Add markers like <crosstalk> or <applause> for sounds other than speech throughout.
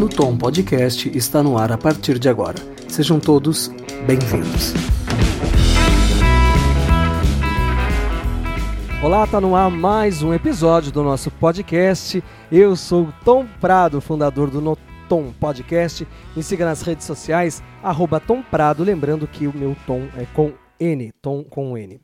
No Tom Podcast está no ar a partir de agora. Sejam todos bem-vindos. Olá, tá no ar mais um episódio do nosso podcast. Eu sou Tom Prado, fundador do Notom Podcast. Me siga nas redes sociais, arroba Tom Prado, lembrando que o meu tom é com N, tom com N.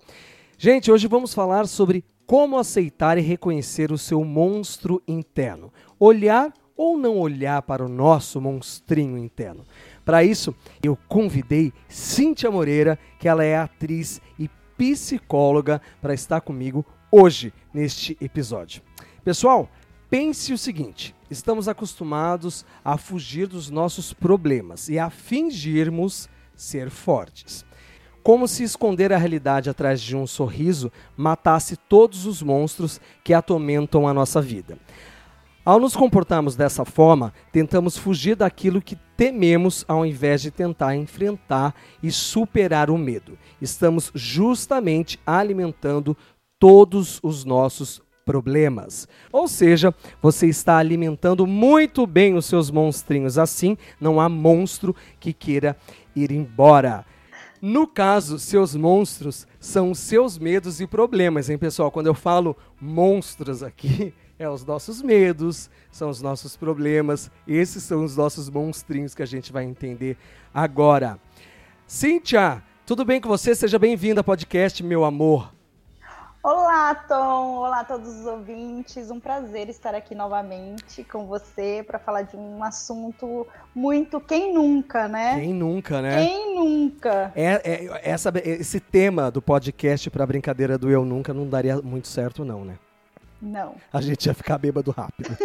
Gente, hoje vamos falar sobre como aceitar e reconhecer o seu monstro interno. Olhar ou não olhar para o nosso monstrinho interno. Para isso, eu convidei Cíntia Moreira, que ela é atriz e psicóloga, para estar comigo hoje neste episódio. Pessoal, pense o seguinte: estamos acostumados a fugir dos nossos problemas e a fingirmos ser fortes. Como se esconder a realidade atrás de um sorriso matasse todos os monstros que atormentam a nossa vida. Ao nos comportarmos dessa forma, tentamos fugir daquilo que tememos ao invés de tentar enfrentar e superar o medo. Estamos justamente alimentando todos os nossos problemas. Ou seja, você está alimentando muito bem os seus monstrinhos. Assim, não há monstro que queira ir embora. No caso, seus monstros são seus medos e problemas, hein, pessoal? Quando eu falo monstros aqui, é os nossos medos, são os nossos problemas, esses são os nossos monstrinhos que a gente vai entender agora. Cíntia, tudo bem com você? Seja bem-vinda ao podcast, meu amor. Olá, Tom! Olá a todos os ouvintes. Um prazer estar aqui novamente com você para falar de um assunto muito quem nunca, né? Quem nunca, né? Quem nunca? É, é essa, esse tema do podcast para a brincadeira do eu nunca não daria muito certo, não, né? Não. A gente ia ficar bêbado rápido.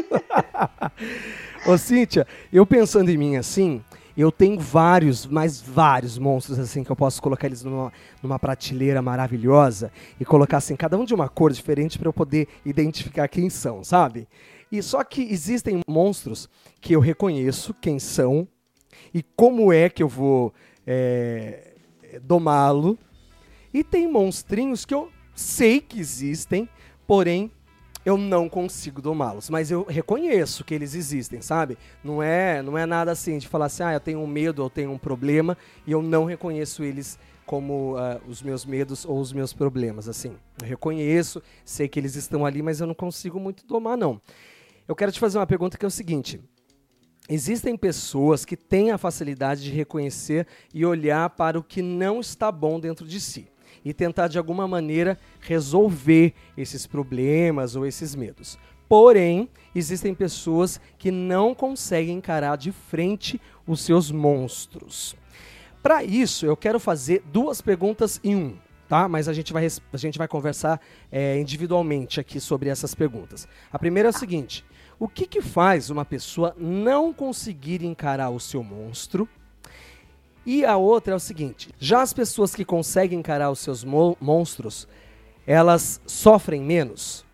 <laughs> Ô, Cíntia, eu pensando em mim assim, eu tenho vários, mas vários monstros assim que eu posso colocar eles numa, numa prateleira maravilhosa e colocar assim cada um de uma cor diferente para eu poder identificar quem são, sabe? E só que existem monstros que eu reconheço quem são e como é que eu vou é, domá-lo. E tem monstrinhos que eu sei que existem, porém eu não consigo domá-los, mas eu reconheço que eles existem, sabe? Não é, não é nada assim de falar assim, ah, eu tenho um medo, eu tenho um problema e eu não reconheço eles como uh, os meus medos ou os meus problemas, assim. Eu reconheço, sei que eles estão ali, mas eu não consigo muito domar, não. Eu quero te fazer uma pergunta que é o seguinte: Existem pessoas que têm a facilidade de reconhecer e olhar para o que não está bom dentro de si e tentar de alguma maneira resolver esses problemas ou esses medos. Porém, existem pessoas que não conseguem encarar de frente os seus monstros. Para isso, eu quero fazer duas perguntas em um, tá? Mas a gente vai, a gente vai conversar é, individualmente aqui sobre essas perguntas. A primeira é o seguinte: o que, que faz uma pessoa não conseguir encarar o seu monstro e a outra é o seguinte: já as pessoas que conseguem encarar os seus mo monstros, elas sofrem menos?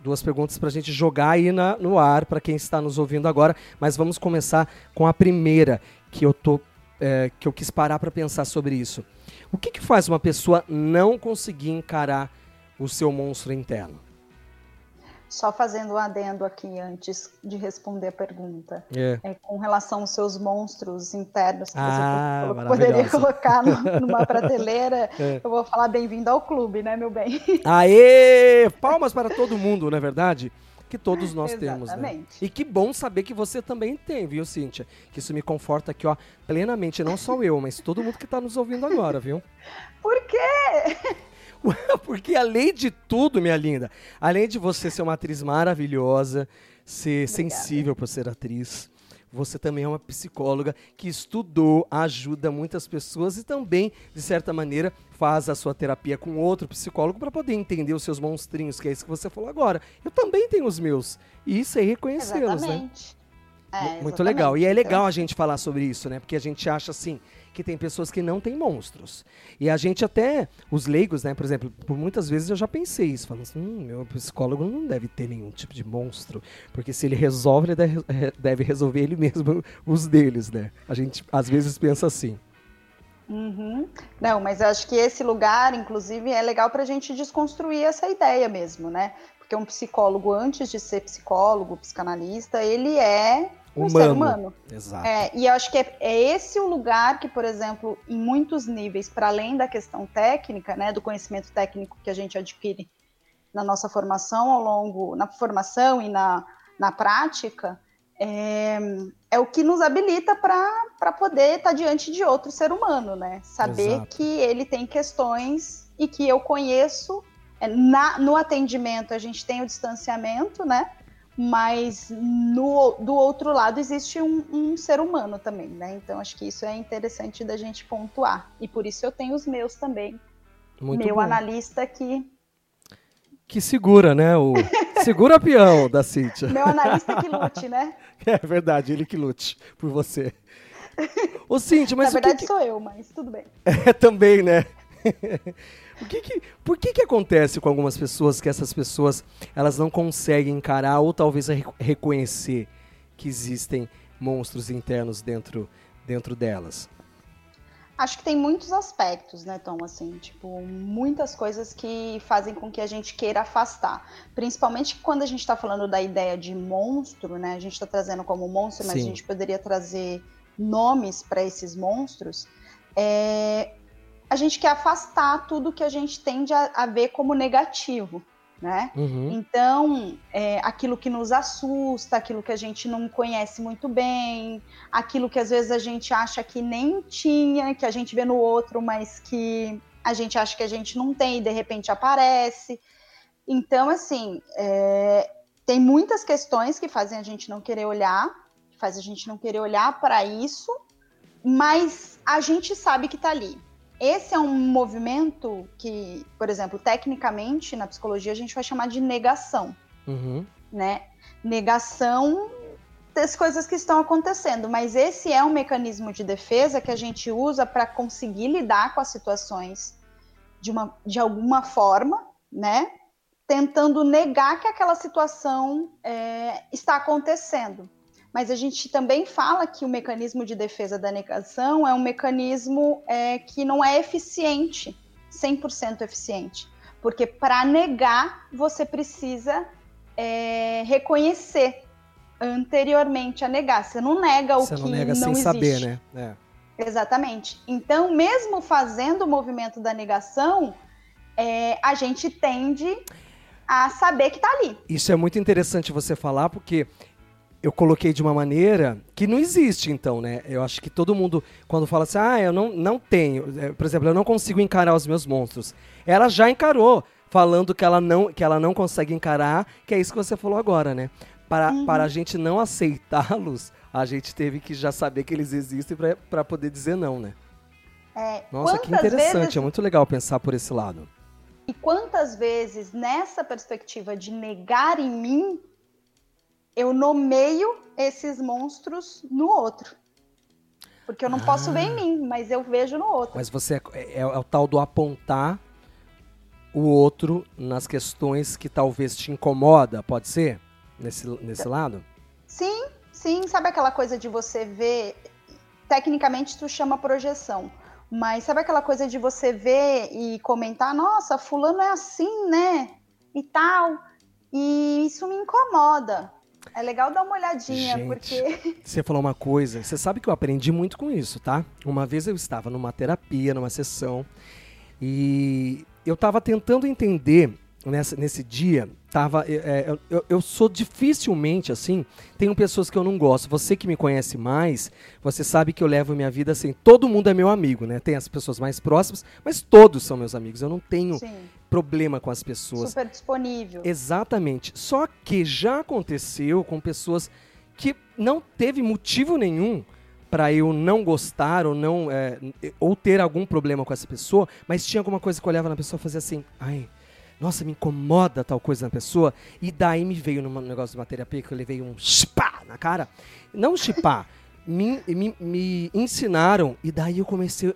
Duas perguntas para a gente jogar aí na, no ar para quem está nos ouvindo agora, mas vamos começar com a primeira que eu tô é, que eu quis parar para pensar sobre isso. O que, que faz uma pessoa não conseguir encarar o seu monstro interno? Só fazendo um adendo aqui antes de responder a pergunta. É. É, com relação aos seus monstros internos que ah, você poderia colocar no, numa <laughs> prateleira, é. eu vou falar bem-vindo ao clube, né, meu bem? Aê! Palmas para todo mundo, não é verdade? que todos nós temos, né? E que bom saber que você também tem, viu, Cíntia? Que isso me conforta aqui, ó, plenamente, não só eu, mas todo mundo que está nos ouvindo agora, viu? Por quê? <laughs> Porque além de tudo, minha linda, além de você ser uma atriz maravilhosa, ser Obrigada. sensível por ser atriz, você também é uma psicóloga que estudou, ajuda muitas pessoas e também, de certa maneira, faz a sua terapia com outro psicólogo para poder entender os seus monstrinhos, que é isso que você falou agora. Eu também tenho os meus. E isso é reconhecê-los, né? É, Muito legal. E é legal a gente falar sobre isso, né? Porque a gente acha assim, que tem pessoas que não têm monstros. E a gente até, os leigos, né, por exemplo, por muitas vezes eu já pensei isso, falando assim, hum, meu psicólogo não deve ter nenhum tipo de monstro, porque se ele resolve, ele deve resolver ele mesmo <laughs> os deles, né? A gente às vezes pensa assim. Uhum. Não, mas eu acho que esse lugar, inclusive, é legal para a gente desconstruir essa ideia mesmo, né? Porque um psicólogo, antes de ser psicólogo, psicanalista, ele é humano. ser humano. Exato. É, e eu acho que é, é, esse o lugar que, por exemplo, em muitos níveis, para além da questão técnica, né, do conhecimento técnico que a gente adquire na nossa formação ao longo, na formação e na, na prática, é, é o que nos habilita para poder estar tá diante de outro ser humano, né? Saber Exato. que ele tem questões e que eu conheço. É, na, no atendimento a gente tem o distanciamento, né? Mas no, do outro lado existe um, um ser humano também, né? Então acho que isso é interessante da gente pontuar. E por isso eu tenho os meus também. Muito Meu bom. analista que que segura, né? O <laughs> segura peão da Cíntia. Meu analista que lute, né? <laughs> É verdade, ele que lute por você. Ô, Cíntia, mas Na verdade que... sou eu, mas tudo bem. <laughs> É, também, né? O que que, por que que acontece com algumas pessoas que essas pessoas elas não conseguem encarar ou talvez reconhecer que existem monstros internos dentro, dentro delas? Acho que tem muitos aspectos, né, Tom? Assim, tipo, muitas coisas que fazem com que a gente queira afastar. Principalmente quando a gente está falando da ideia de monstro, né? A gente está trazendo como monstro, mas Sim. a gente poderia trazer nomes para esses monstros. É... A gente quer afastar tudo que a gente tende a, a ver como negativo né? Uhum. Então, é, aquilo que nos assusta, aquilo que a gente não conhece muito bem, aquilo que às vezes a gente acha que nem tinha, que a gente vê no outro, mas que a gente acha que a gente não tem e de repente aparece. Então, assim, é, tem muitas questões que fazem a gente não querer olhar, faz a gente não querer olhar para isso, mas a gente sabe que está ali. Esse é um movimento que, por exemplo, tecnicamente na psicologia a gente vai chamar de negação, uhum. né? Negação das coisas que estão acontecendo, mas esse é um mecanismo de defesa que a gente usa para conseguir lidar com as situações de, uma, de alguma forma, né? Tentando negar que aquela situação é, está acontecendo mas a gente também fala que o mecanismo de defesa da negação é um mecanismo é, que não é eficiente, 100% eficiente. Porque para negar, você precisa é, reconhecer anteriormente a negar. Você não nega o você que não, nega não sem existe. saber, né? É. Exatamente. Então, mesmo fazendo o movimento da negação, é, a gente tende a saber que está ali. Isso é muito interessante você falar, porque eu coloquei de uma maneira que não existe, então, né? Eu acho que todo mundo, quando fala assim, ah, eu não, não tenho, é, por exemplo, eu não consigo encarar os meus monstros. Ela já encarou, falando que ela não, que ela não consegue encarar, que é isso que você falou agora, né? Para, uhum. para a gente não aceitá-los, a gente teve que já saber que eles existem para poder dizer não, né? É, Nossa, que interessante, vezes... é muito legal pensar por esse lado. E quantas vezes, nessa perspectiva de negar em mim, eu nomeio esses monstros no outro. Porque eu não ah. posso ver em mim, mas eu vejo no outro. Mas você é, é, é, o tal do apontar o outro nas questões que talvez te incomoda, pode ser? Nesse, nesse lado? Sim, sim. Sabe aquela coisa de você ver. Tecnicamente, isso chama projeção. Mas sabe aquela coisa de você ver e comentar, nossa, fulano é assim, né? E tal. E isso me incomoda. É legal dar uma olhadinha, Gente, porque. <laughs> Você falou uma coisa, você sabe que eu aprendi muito com isso, tá? Uma vez eu estava numa terapia, numa sessão, e eu estava tentando entender nessa, nesse dia, tava, é, é eu, eu, sou dificilmente assim, tenho pessoas que eu não gosto. Você que me conhece mais, você sabe que eu levo minha vida assim, todo mundo é meu amigo, né? Tem as pessoas mais próximas, mas todos são meus amigos. Eu não tenho Sim. problema com as pessoas. Super disponível. Exatamente. Só que já aconteceu com pessoas que não teve motivo nenhum para eu não gostar ou não é, ou ter algum problema com essa pessoa, mas tinha alguma coisa que eu olhava na pessoa e fazia assim, ai, nossa, me incomoda tal coisa na pessoa. E daí me veio num negócio de prima que eu levei um chipá na cara. Não chipá, <laughs> me, me, me ensinaram e daí eu comecei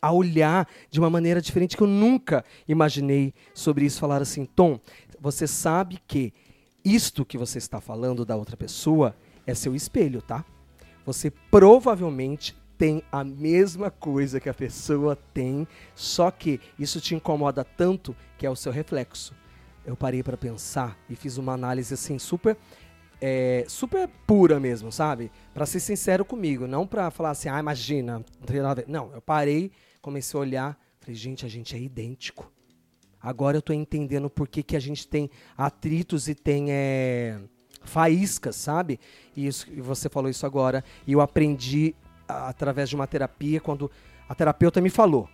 a olhar de uma maneira diferente que eu nunca imaginei sobre isso. Falar assim, Tom, você sabe que isto que você está falando da outra pessoa é seu espelho, tá? Você provavelmente tem a mesma coisa que a pessoa tem, só que isso te incomoda tanto que é o seu reflexo. Eu parei para pensar e fiz uma análise assim super é, super pura mesmo, sabe? Para ser sincero comigo, não para falar assim, ah, imagina, não eu parei, comecei a olhar, falei, gente, a gente é idêntico. Agora eu tô entendendo por que, que a gente tem atritos e tem é, faíscas, sabe? E, isso, e você falou isso agora. E eu aprendi através de uma terapia, quando a terapeuta me falou.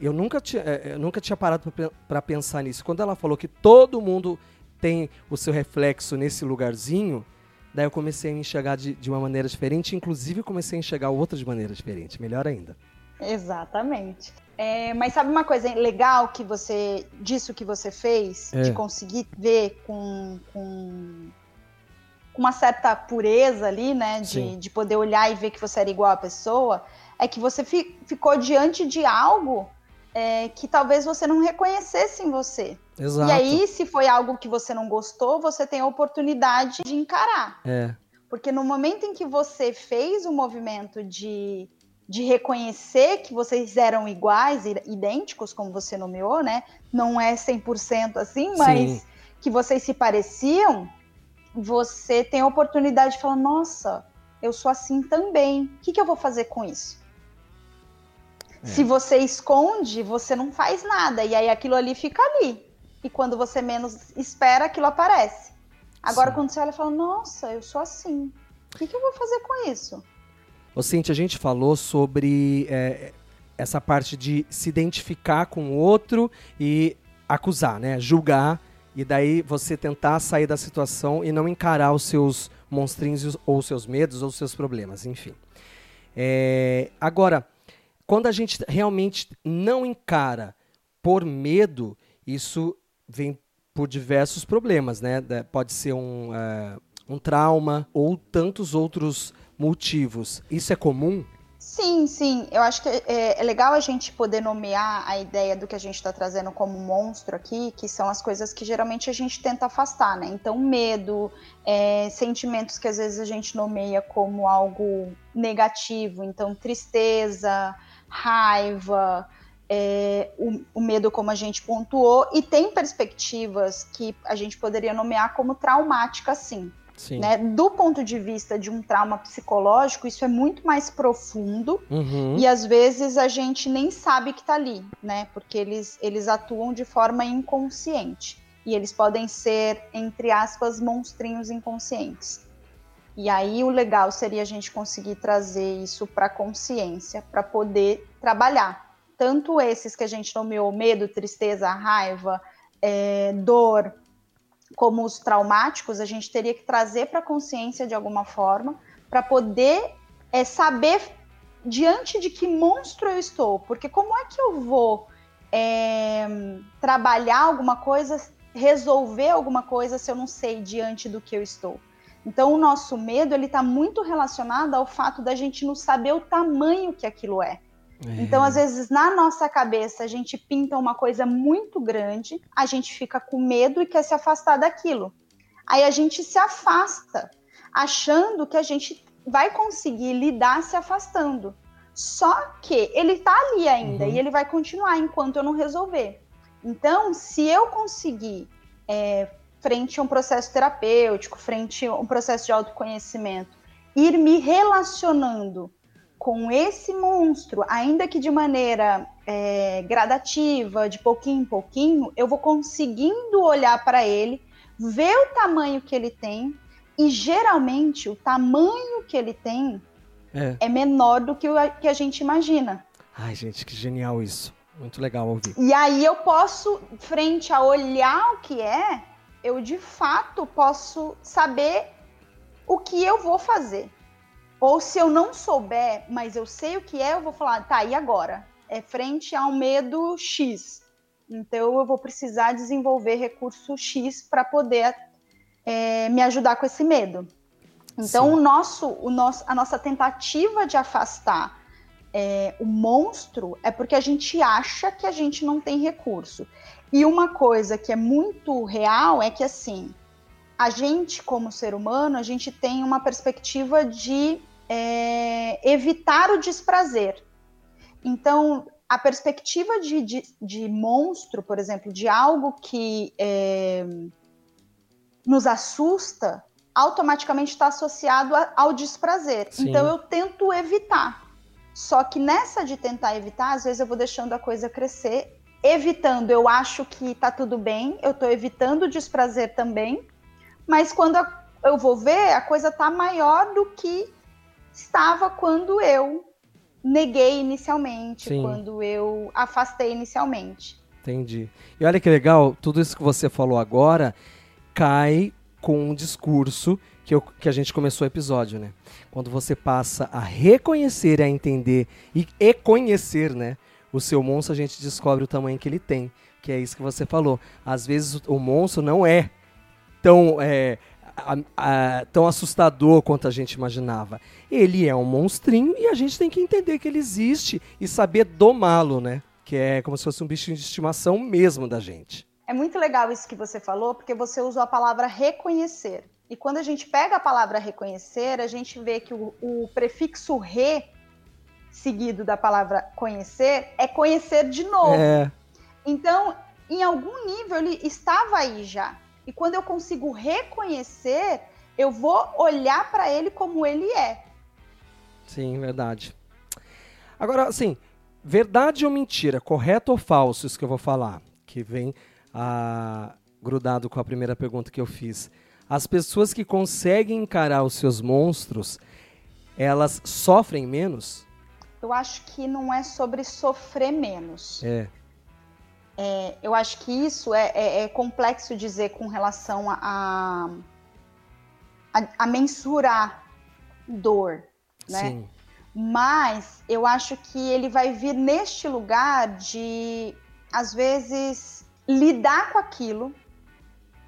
Eu nunca tinha, é, eu nunca tinha parado para pensar nisso. Quando ela falou que todo mundo tem o seu reflexo nesse lugarzinho, daí eu comecei a enxergar de, de uma maneira diferente, inclusive comecei a enxergar outra de maneira diferente, melhor ainda. Exatamente. É, mas sabe uma coisa legal que você disso que você fez, é. de conseguir ver com, com, uma certa pureza ali, né? De, de poder olhar e ver que você era igual a pessoa, é que você fi, ficou diante de algo é, que talvez você não reconhecesse em você. Exato. E aí, se foi algo que você não gostou, você tem a oportunidade de encarar. É. Porque no momento em que você fez o movimento de, de reconhecer que vocês eram iguais, idênticos, como você nomeou, né? Não é 100% assim, mas Sim. que vocês se pareciam, você tem a oportunidade de falar: nossa, eu sou assim também. O que, que eu vou fazer com isso? É. Se você esconde, você não faz nada. E aí aquilo ali fica ali. E quando você menos espera, aquilo aparece. Agora, Sim. quando você olha e fala, nossa, eu sou assim. O que, que eu vou fazer com isso? Ô, Cintia, a gente falou sobre é, essa parte de se identificar com o outro e acusar, né? Julgar. E daí você tentar sair da situação e não encarar os seus monstrinhos ou os seus medos ou os seus problemas, enfim. É, agora, quando a gente realmente não encara por medo, isso vem por diversos problemas, né? Pode ser um, uh, um trauma ou tantos outros motivos. Isso é comum? Sim, sim. Eu acho que é, é, legal a gente poder nomear a ideia do que a gente está trazendo como monstro aqui, que são as coisas que geralmente a gente tenta afastar, né? Então, medo, é, sentimentos que às vezes a gente nomeia como algo negativo, então tristeza, raiva, é, o, o, medo, como a gente pontuou, e tem perspectivas que a gente poderia nomear como traumáticas, sim. Né? Do ponto de vista de um trauma psicológico, isso é muito mais profundo uhum. e às vezes a gente nem sabe que está ali, né? Porque eles, eles atuam de forma inconsciente e eles podem ser, entre aspas, monstrinhos inconscientes. E aí o legal seria a gente conseguir trazer isso para a consciência, para poder trabalhar. Tanto esses que a gente nomeou medo, tristeza, raiva, é, dor, como os traumáticos, a gente teria que trazer para a consciência de alguma forma, para poder é, saber diante de que monstro eu estou. Porque como é que eu vou é, trabalhar alguma coisa, resolver alguma coisa se eu não sei diante do que eu estou? Então, o nosso medo ele está muito relacionado ao fato da gente não saber o tamanho que aquilo é. É. Então, às vezes, na nossa cabeça, a gente pinta uma coisa muito grande, a gente fica com medo e quer se afastar daquilo. Aí a gente se afasta, achando que a gente vai conseguir lidar se afastando. Só que ele está ali ainda uhum. e ele vai continuar enquanto eu não resolver. Então, se eu conseguir é, frente a um processo terapêutico, frente a um processo de autoconhecimento, ir me relacionando com esse monstro, ainda que de maneira é, gradativa, de pouquinho em pouquinho, eu vou conseguindo olhar para ele, ver o tamanho que ele tem, e geralmente o tamanho que ele tem é, é menor do que o que a gente imagina. Ai, gente, que genial isso. Muito legal ouvir. E aí eu posso, frente a olhar o que é, eu de fato posso saber o que eu vou fazer. Ou se eu não souber, mas eu sei o que é, eu vou falar, tá, e agora? É frente a um medo X. Então eu vou precisar desenvolver recurso X para poder é, me ajudar com esse medo. Então o nosso, o nosso, a nossa tentativa de afastar é, o monstro é porque a gente acha que a gente não tem recurso. E uma coisa que é muito real é que assim, a gente como ser humano, a gente tem uma perspectiva de é, evitar o desprazer. Então, a perspectiva de, de, de, monstro, por exemplo, de algo que é, nos assusta, automaticamente está associado a, ao desprazer. Sim. Então eu tento evitar. Só que nessa de tentar evitar, às vezes eu vou deixando a coisa crescer, evitando. Eu acho que tá tudo bem, eu tô evitando o desprazer também, mas quando eu vou ver, a coisa tá maior do que estava quando eu neguei inicialmente, Sim. quando eu afastei inicialmente. Entendi. E olha que legal, tudo isso que você falou agora cai com um discurso que, eu, que a gente começou o episódio, né? Quando você passa a reconhecer, a entender e, e conhecer, né? O seu monstro, a gente descobre o tamanho que ele tem. Que é isso que você falou. Às vezes o monstro não é tão é, a, a, tão assustador quanto a gente imaginava. Ele é um monstrinho e a gente tem que entender que ele existe e saber domá-lo, né? Que é como se fosse um bichinho de estimação mesmo da gente. É muito legal isso que você falou, porque você usou a palavra reconhecer. E quando a gente pega a palavra reconhecer, a gente vê que o, o prefixo re seguido da palavra conhecer é conhecer de novo. É. Então, em algum nível, ele estava aí já. E quando eu consigo reconhecer, eu vou olhar para ele como ele é. Sim, verdade. Agora, assim, verdade ou mentira, correto ou falso, isso que eu vou falar, que vem ah, grudado com a primeira pergunta que eu fiz. As pessoas que conseguem encarar os seus monstros, elas sofrem menos? Eu acho que não é sobre sofrer menos. É. É, eu acho que isso é, é, é, complexo dizer com relação a, a, a mensurar dor, né? Sim. Mas eu acho que ele vai vir neste lugar de, às vezes, lidar com aquilo,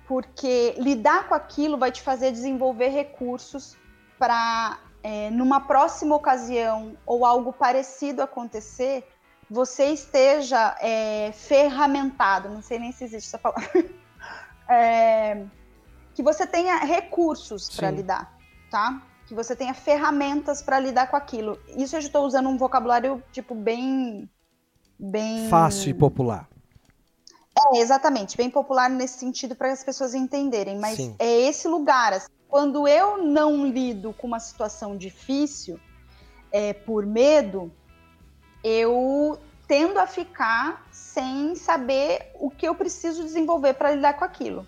porque lidar com aquilo vai te fazer desenvolver recursos para, é, numa próxima ocasião ou algo parecido acontecer, você esteja é, ferramentado, não sei nem se existe essa palavra, <laughs> é, que você tenha recursos para lidar, tá? Que você tenha ferramentas para lidar com aquilo. Isso eu estou usando um vocabulário tipo bem, bem fácil e popular. É, exatamente, bem popular nesse sentido para as pessoas entenderem, mas Sim. é esse lugar. Assim, quando eu não lido com uma situação difícil é, por medo, eu tendo a ficar sem saber o que eu preciso desenvolver para lidar com aquilo.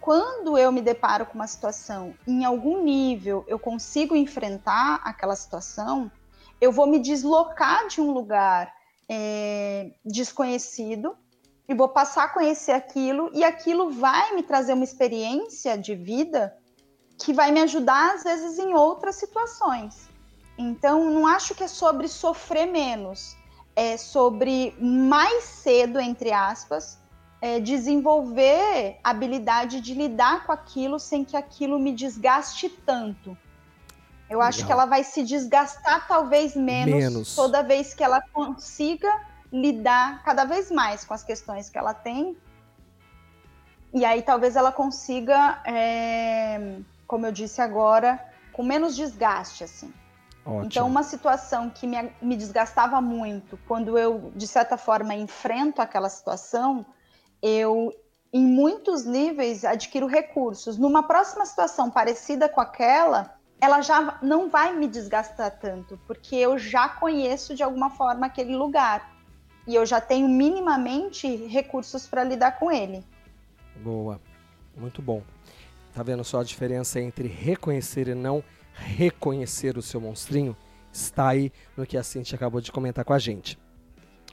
Quando eu me deparo com uma situação, em algum nível eu consigo enfrentar aquela situação, eu vou me deslocar de um lugar é, desconhecido e vou passar a conhecer aquilo, e aquilo vai me trazer uma experiência de vida que vai me ajudar, às vezes, em outras situações. Então, não acho que é sobre sofrer menos, é sobre mais cedo, entre aspas, é, desenvolver a habilidade de lidar com aquilo sem que aquilo me desgaste tanto. Eu Legal. acho que ela vai se desgastar talvez menos, menos, toda vez que ela consiga lidar cada vez mais com as questões que ela tem. E aí talvez ela consiga, é, como eu disse agora, com menos desgaste, assim. Ótimo. Então, uma situação que me, me desgastava muito, quando eu, de certa forma, enfrento aquela situação, eu, em muitos níveis, adquiro recursos. Numa próxima situação parecida com aquela, ela já não vai me desgastar tanto, porque eu já conheço de alguma forma aquele lugar e eu já tenho minimamente recursos para lidar com ele. Boa, muito bom. Tá vendo só a diferença entre reconhecer e não reconhecer? Reconhecer o seu monstrinho está aí no que a Cintia acabou de comentar com a gente.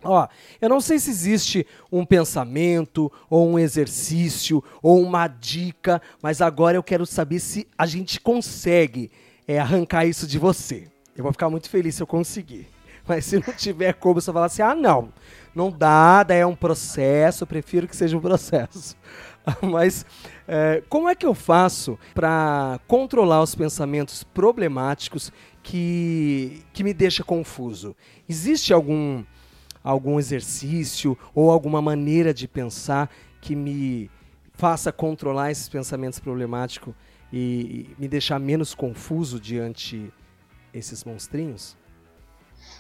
Ó, eu não sei se existe um pensamento, ou um exercício, ou uma dica, mas agora eu quero saber se a gente consegue é, arrancar isso de você. Eu vou ficar muito feliz se eu conseguir. <laughs> Mas se não tiver como, você falar assim: ah, não, não dá, daí é um processo, prefiro que seja um processo. <laughs> Mas é, como é que eu faço para controlar os pensamentos problemáticos que, que me deixa confuso? Existe algum, algum exercício ou alguma maneira de pensar que me faça controlar esses pensamentos problemáticos e, e me deixar menos confuso diante esses monstrinhos?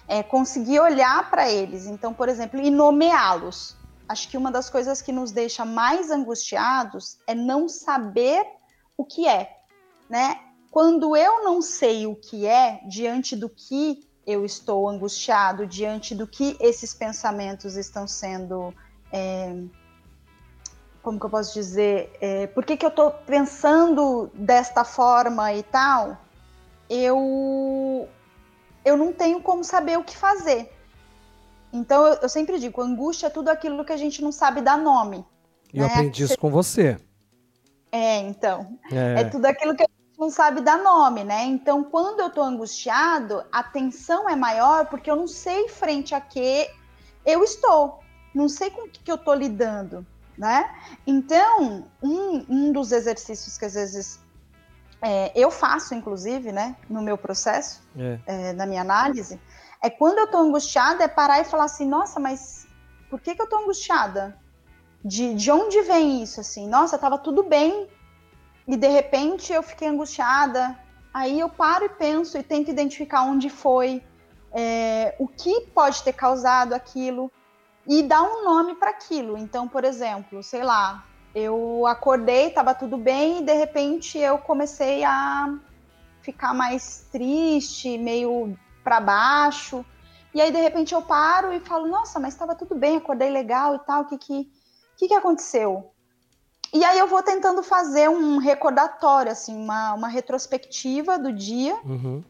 É conseguir olhar para eles, então, por exemplo, e nomeá-los acho que uma das coisas que nos deixa mais angustiados é não saber o que é. né? Quando eu não sei o que é diante do que eu estou angustiado, diante do que esses pensamentos estão sendo é, como que eu posso dizer, é, por que, que eu estou pensando desta forma e tal, eu, eu não tenho como saber o que fazer. Então, eu, eu sempre digo, angústia é tudo aquilo que a gente não sabe dar nome. E né? eu aprendi isso com você. É, então. É. é tudo aquilo que a gente não sabe dar nome, né? Então, quando eu estou angustiado, a tensão é maior porque eu não sei frente a que eu estou. Não sei com o que, que eu estou lidando né? Então, um, um dos exercícios que às vezes é, eu faço, inclusive, né, no meu processo, é. É, na minha análise, é quando eu tô angustiada, é parar e falar assim, nossa, mas por que, que eu tô angustiada? De, de onde vem isso, assim? Nossa, tava tudo bem e de repente eu fiquei angustiada. Aí eu paro e penso e tento identificar onde foi, é, o que pode ter causado aquilo e dar um nome para aquilo. Então, por exemplo, sei lá, eu acordei, estava tudo bem e de repente eu comecei a ficar mais triste, meio para baixo. E aí de repente eu paro e falo: "Nossa, mas estava tudo bem, acordei legal e tal, o que que que, que aconteceu?" E aí eu vou tentando fazer um recordatório, assim, uma, uma retrospectiva do dia. Uhum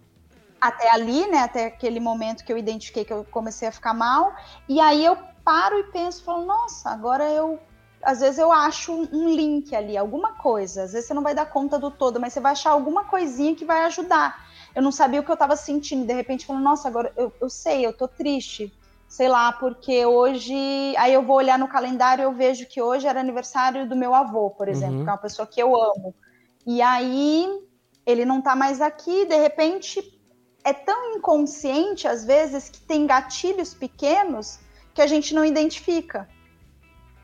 até ali, né, até aquele momento que eu identifiquei que eu comecei a ficar mal, e aí eu paro e penso, falo, nossa, agora eu às vezes eu acho um link ali, alguma coisa. Às vezes você não vai dar conta do todo, mas você vai achar alguma coisinha que vai ajudar. Eu não sabia o que eu estava sentindo, de repente falando, nossa, agora eu, eu sei, eu tô triste. Sei lá, porque hoje. Aí eu vou olhar no calendário e eu vejo que hoje era aniversário do meu avô, por exemplo, uhum. que é uma pessoa que eu amo. E aí ele não tá mais aqui, de repente é tão inconsciente às vezes que tem gatilhos pequenos que a gente não identifica.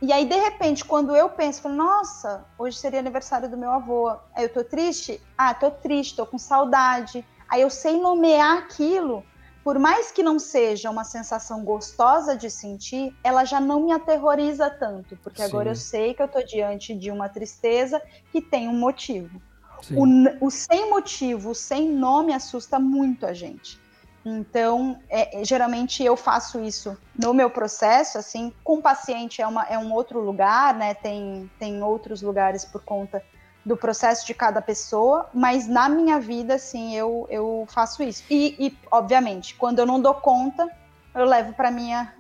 E aí, de repente, quando eu penso, falo, nossa, hoje seria aniversário do meu avô, aí eu tô triste? Ah, tô triste, tô com saudade. Aí eu sei nomear aquilo, por mais que não seja uma sensação gostosa de sentir, ela já não me aterroriza tanto, porque Sim. agora eu sei que eu tô diante de uma tristeza que tem um motivo. O, o sem motivo, o sem nome assusta muito a gente. Então, é, é, geralmente eu faço isso no meu processo, assim, com o paciente é, uma, é um outro lugar, né? Tem, tem outros lugares por conta do processo de cada pessoa, mas na minha vida, assim, eu, eu faço isso. E, e obviamente, quando eu não dou conta, eu levo para minha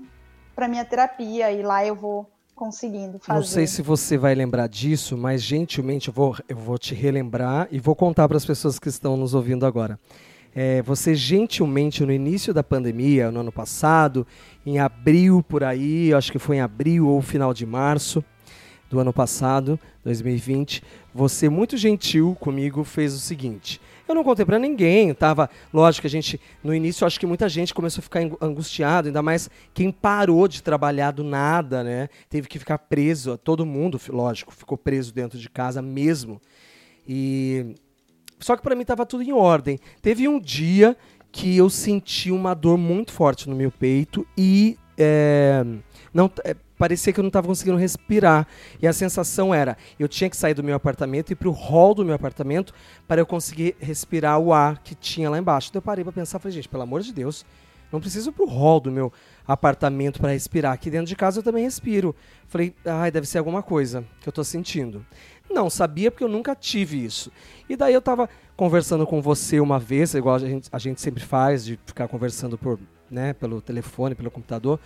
para minha terapia e lá eu vou conseguindo fazer. Não sei se você vai lembrar disso, mas gentilmente eu vou, eu vou te relembrar e vou contar para as pessoas que estão nos ouvindo agora. É, você gentilmente, no início da pandemia, no ano passado, em abril por aí, acho que foi em abril ou final de março do ano passado, 2020, você muito gentil comigo fez o seguinte. Eu não contei para ninguém, tava, lógico a gente no início acho que muita gente começou a ficar angustiado, ainda mais quem parou de trabalhar do nada, né? Teve que ficar preso, todo mundo, lógico, ficou preso dentro de casa mesmo. E só que para mim estava tudo em ordem. Teve um dia que eu senti uma dor muito forte no meu peito e é, não é, parecia que eu não estava conseguindo respirar. E a sensação era, eu tinha que sair do meu apartamento e ir para o hall do meu apartamento para eu conseguir respirar o ar que tinha lá embaixo. Então eu parei para pensar, falei, gente, pelo amor de Deus, não preciso para o hall do meu apartamento para respirar. Aqui dentro de casa eu também respiro. Falei, ai, deve ser alguma coisa que eu estou sentindo. Não, sabia porque eu nunca tive isso. E daí eu estava conversando com você uma vez, igual a gente, a gente sempre faz, de ficar conversando por, né, pelo telefone, pelo computador.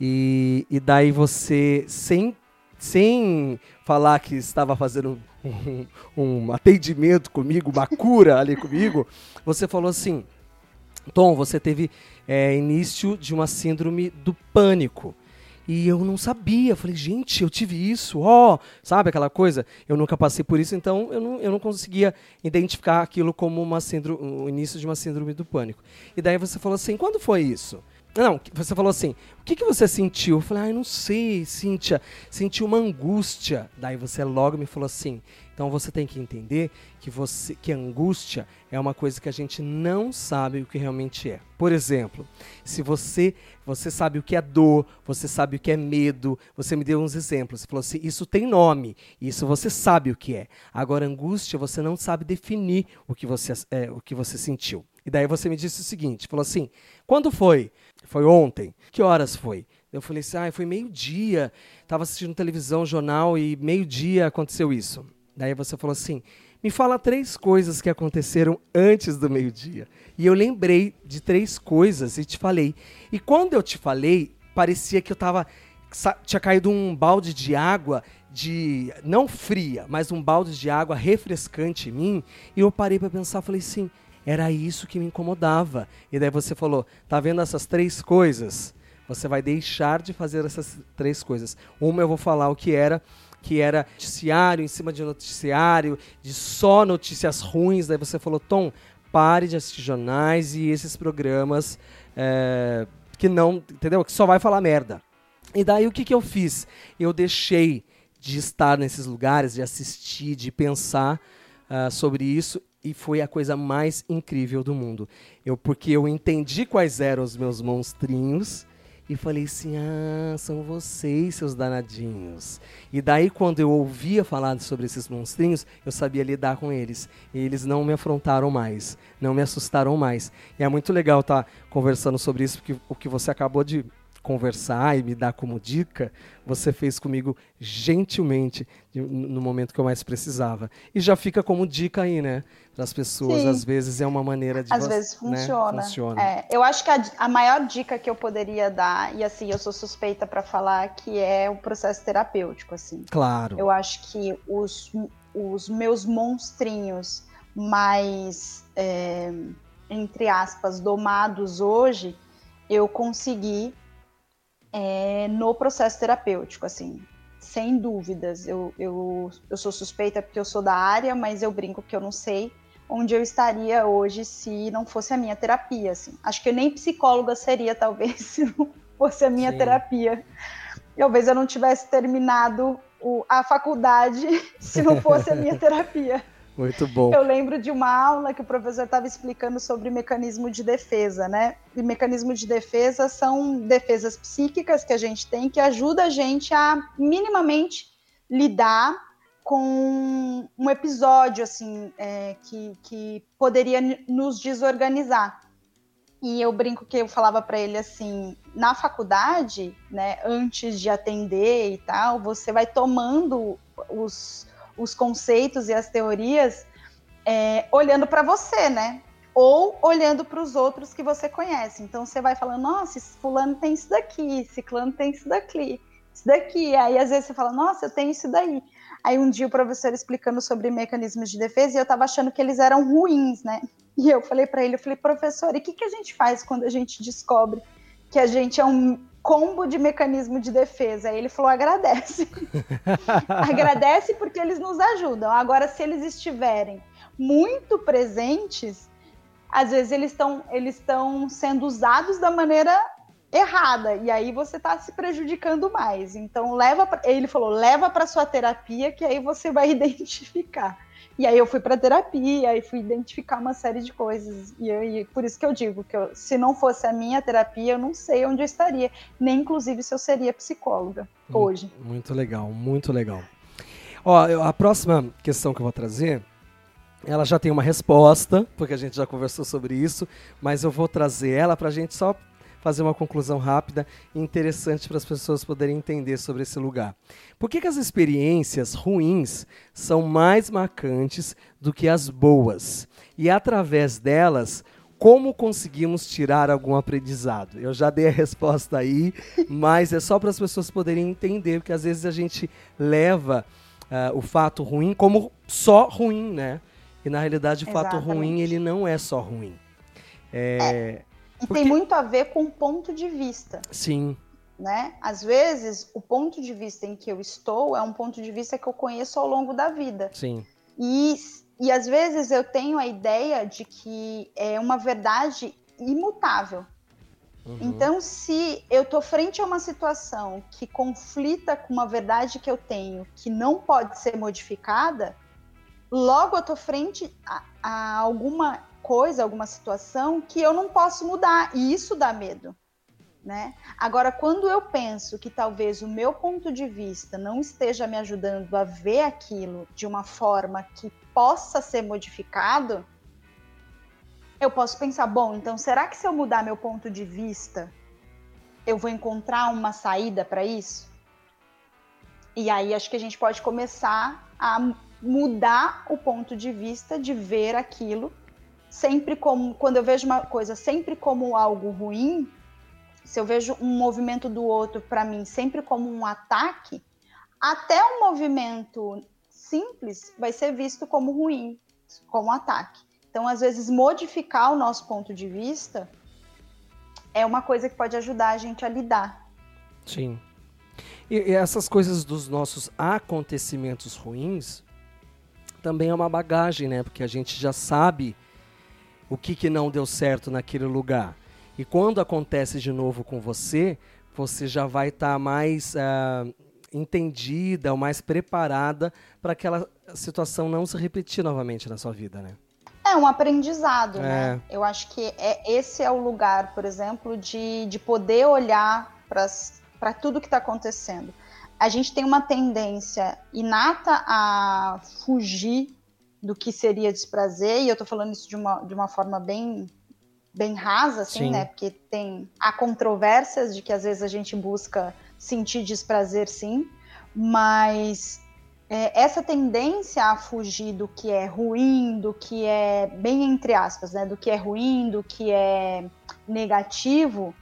E, e daí você, sem, sem falar que estava fazendo um, um atendimento comigo, uma cura ali comigo, você falou assim: Tom, você teve é, início de uma síndrome do pânico. E eu não sabia. Falei, gente, eu tive isso, ó, oh! sabe aquela coisa? Eu nunca passei por isso, então eu não, eu não conseguia identificar aquilo como uma síndrome, o início de uma síndrome do pânico. E daí você falou assim: quando foi isso? Não, você falou assim, o que, que você sentiu? Eu falei, ah, não sei, Cíntia, senti uma angústia. Daí você logo me falou assim, então você tem que entender que você que angústia é uma coisa que a gente não sabe o que realmente é. Por exemplo, se você você sabe o que é dor, você sabe o que é medo, você me deu uns exemplos. Você falou assim, isso tem nome, isso você sabe o que é. Agora angústia você não sabe definir o que você é, o que você sentiu. E daí você me disse o seguinte, falou assim, quando foi? Foi ontem. Que horas foi? Eu falei assim, ah, foi meio-dia. Estava assistindo televisão, jornal e meio-dia aconteceu isso. Daí você falou assim: me fala três coisas que aconteceram antes do meio-dia. E eu lembrei de três coisas e te falei. E quando eu te falei, parecia que eu tava. Tinha caído um balde de água, de não fria, mas um balde de água refrescante em mim. E eu parei para pensar, falei assim, era isso que me incomodava. E daí você falou, tá vendo essas três coisas? Você vai deixar de fazer essas três coisas. Uma eu vou falar o que era, que era noticiário em cima de noticiário, de só notícias ruins. Daí você falou, Tom, pare de assistir jornais e esses programas é, que não, entendeu? Que só vai falar merda. E daí o que, que eu fiz? Eu deixei de estar nesses lugares, de assistir, de pensar uh, sobre isso e foi a coisa mais incrível do mundo. Eu porque eu entendi quais eram os meus monstrinhos e falei assim: ah, são vocês, seus danadinhos. E daí, quando eu ouvia falar sobre esses monstrinhos, eu sabia lidar com eles. E eles não me afrontaram mais, não me assustaram mais. E é muito legal estar tá conversando sobre isso, porque o que você acabou de conversar e me dar como dica, você fez comigo gentilmente no momento que eu mais precisava. E já fica como dica aí, né? Para as pessoas, Sim. às vezes é uma maneira de. Às vezes né? funciona. funciona. É, eu acho que a, a, maior dica que eu poderia dar, e assim, eu sou suspeita para falar, que é o processo terapêutico, assim. Claro. Eu acho que os, os meus monstrinhos mais, é, entre aspas, domados hoje, eu consegui é, no processo terapêutico, assim, sem dúvidas. Eu, eu, eu sou suspeita porque eu sou da área, mas eu brinco que eu não sei onde eu estaria hoje se não fosse a minha terapia, assim. Acho que eu nem psicóloga seria, <laughs> talvez, se não fosse a minha Sim. terapia. Talvez eu não tivesse terminado o, a faculdade <laughs> se não fosse a minha terapia. Muito bom. Eu lembro de uma aula que o professor estava explicando sobre mecanismo de defesa, né? E mecanismo de defesa são defesas psíquicas que a gente tem que ajuda a gente a minimamente lidar com um episódio assim é, que, que poderia nos desorganizar. E eu brinco que eu falava para ele assim, na faculdade, né, antes de atender e tal, você vai tomando os os conceitos e as teorias é, olhando para você, né? Ou olhando para os outros que você conhece. Então você vai falando, nossa, esse fulano tem isso daqui, ciclano tem isso daqui, isso daqui. Aí às vezes você fala, nossa, eu tenho isso daí. Aí um dia o professor explicando sobre mecanismos de defesa e eu estava achando que eles eram ruins, né? E eu falei para ele, eu falei, professor, e o que, que a gente faz quando a gente descobre que a gente é um combo de mecanismo de defesa. Aí ele falou: agradece. <laughs> agradece porque eles nos ajudam. Agora, se eles estiverem muito presentes, às vezes eles estão eles sendo usados da maneira errada e aí você está se prejudicando mais. Então leva, pra, ele falou, leva para sua terapia que aí você vai <laughs> identificar. E aí eu fui para terapia e fui identificar uma série de coisas. E, eu, e por isso que eu digo que eu, se não fosse a minha terapia, eu não sei onde eu estaria, nem inclusive se eu seria psicóloga hoje. Muito legal, muito legal. Ó, a próxima questão que eu vou trazer, ela já tem uma resposta, porque a gente já conversou sobre isso, mas eu vou trazer ela para a gente só fazer uma conclusão rápida e interessante para as pessoas poderem entender sobre esse lugar. Por que, que as experiências ruins são mais marcantes do que as boas? E através delas, como conseguimos tirar algum aprendizado? Eu já dei a resposta aí, <laughs> mas é só para as pessoas poderem entender, porque às vezes a gente leva uh, o fato ruim como só ruim, né? E na realidade o fato ruim ele não é só ruim. É, é. E Porque... tem muito a ver com o ponto de vista. Sim. Né? Às vezes, o ponto de vista em que eu estou é um ponto de vista que eu conheço ao longo da vida. Sim. E, e às vezes eu tenho a ideia de que é uma verdade imutável. Uhum. Então, se eu tô frente a uma situação que conflita com uma verdade que eu tenho, que não pode ser modificada, logo eu tô frente a, a alguma coisa, alguma situação que eu não posso mudar, e isso dá medo. Né? Agora, quando eu penso que talvez o meu ponto de vista não esteja me ajudando a ver aquilo de uma forma que possa ser modificado, eu posso pensar, bom, então será que se eu mudar meu ponto de vista, eu vou encontrar uma saída para isso? E aí acho que a gente pode começar a mudar o ponto de vista de ver aquilo sempre como quando eu vejo uma coisa sempre como algo ruim, se eu vejo um movimento do outro para mim sempre como um ataque, até um movimento simples vai ser visto como ruim, como ataque. Então, às vezes, modificar o nosso ponto de vista é uma coisa que pode ajudar a gente a lidar. Sim. E, essas coisas dos nossos acontecimentos ruins também é uma bagagem, né? Porque a gente já sabe o que, que não deu certo naquele lugar. E quando acontece de novo com você, você já vai estar tá mais uh, entendida, ou mais preparada para aquela situação não se repetir novamente na sua vida, né? É um aprendizado, né? é. né? Eu acho que é, esse é o lugar, por exemplo, de, de poder olhar para tudo que está acontecendo. A gente tem uma tendência inata a fugir do que seria desprazer, e eu estou falando isso de uma, de uma forma bem bem rasa, assim, sim. né? Porque tem há controvérsias de que às vezes a gente busca sentir desprazer, sim, mas é, essa tendência a fugir do que é ruim, do que é bem entre aspas, né? Do que é ruim, do que é negativo,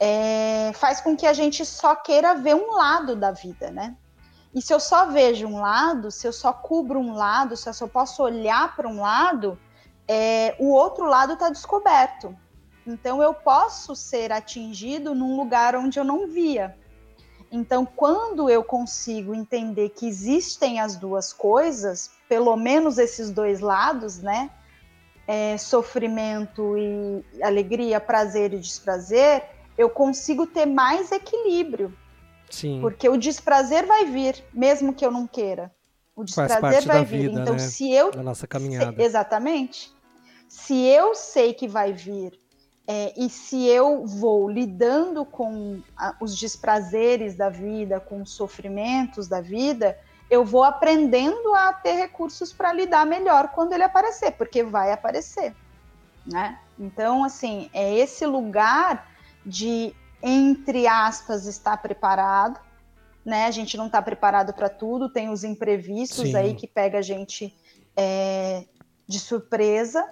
é, faz com que a gente só queira ver um lado da vida, né? E se eu só vejo um lado, se eu só cubro um lado, se eu só posso olhar para um lado, é, o outro lado está descoberto. Então eu posso ser atingido num lugar onde eu não via. Então, quando eu consigo entender que existem as duas coisas, pelo menos esses dois lados, né? É, sofrimento e alegria, prazer e desprazer, eu consigo ter mais equilíbrio. Sim. Porque o desprazer vai vir, mesmo que eu não queira. O desprazer vai vir. Vida, então, né? se eu. Da nossa caminhada. Se, exatamente. Se eu sei que vai vir é, e se eu vou lidando com a, os desprazeres da vida, com os sofrimentos da vida, eu vou aprendendo a ter recursos para lidar melhor quando ele aparecer, porque vai aparecer, né? Então, assim, é esse lugar de, entre aspas, estar preparado, né? A gente não está preparado para tudo, tem os imprevistos Sim. aí que pega a gente é, de surpresa,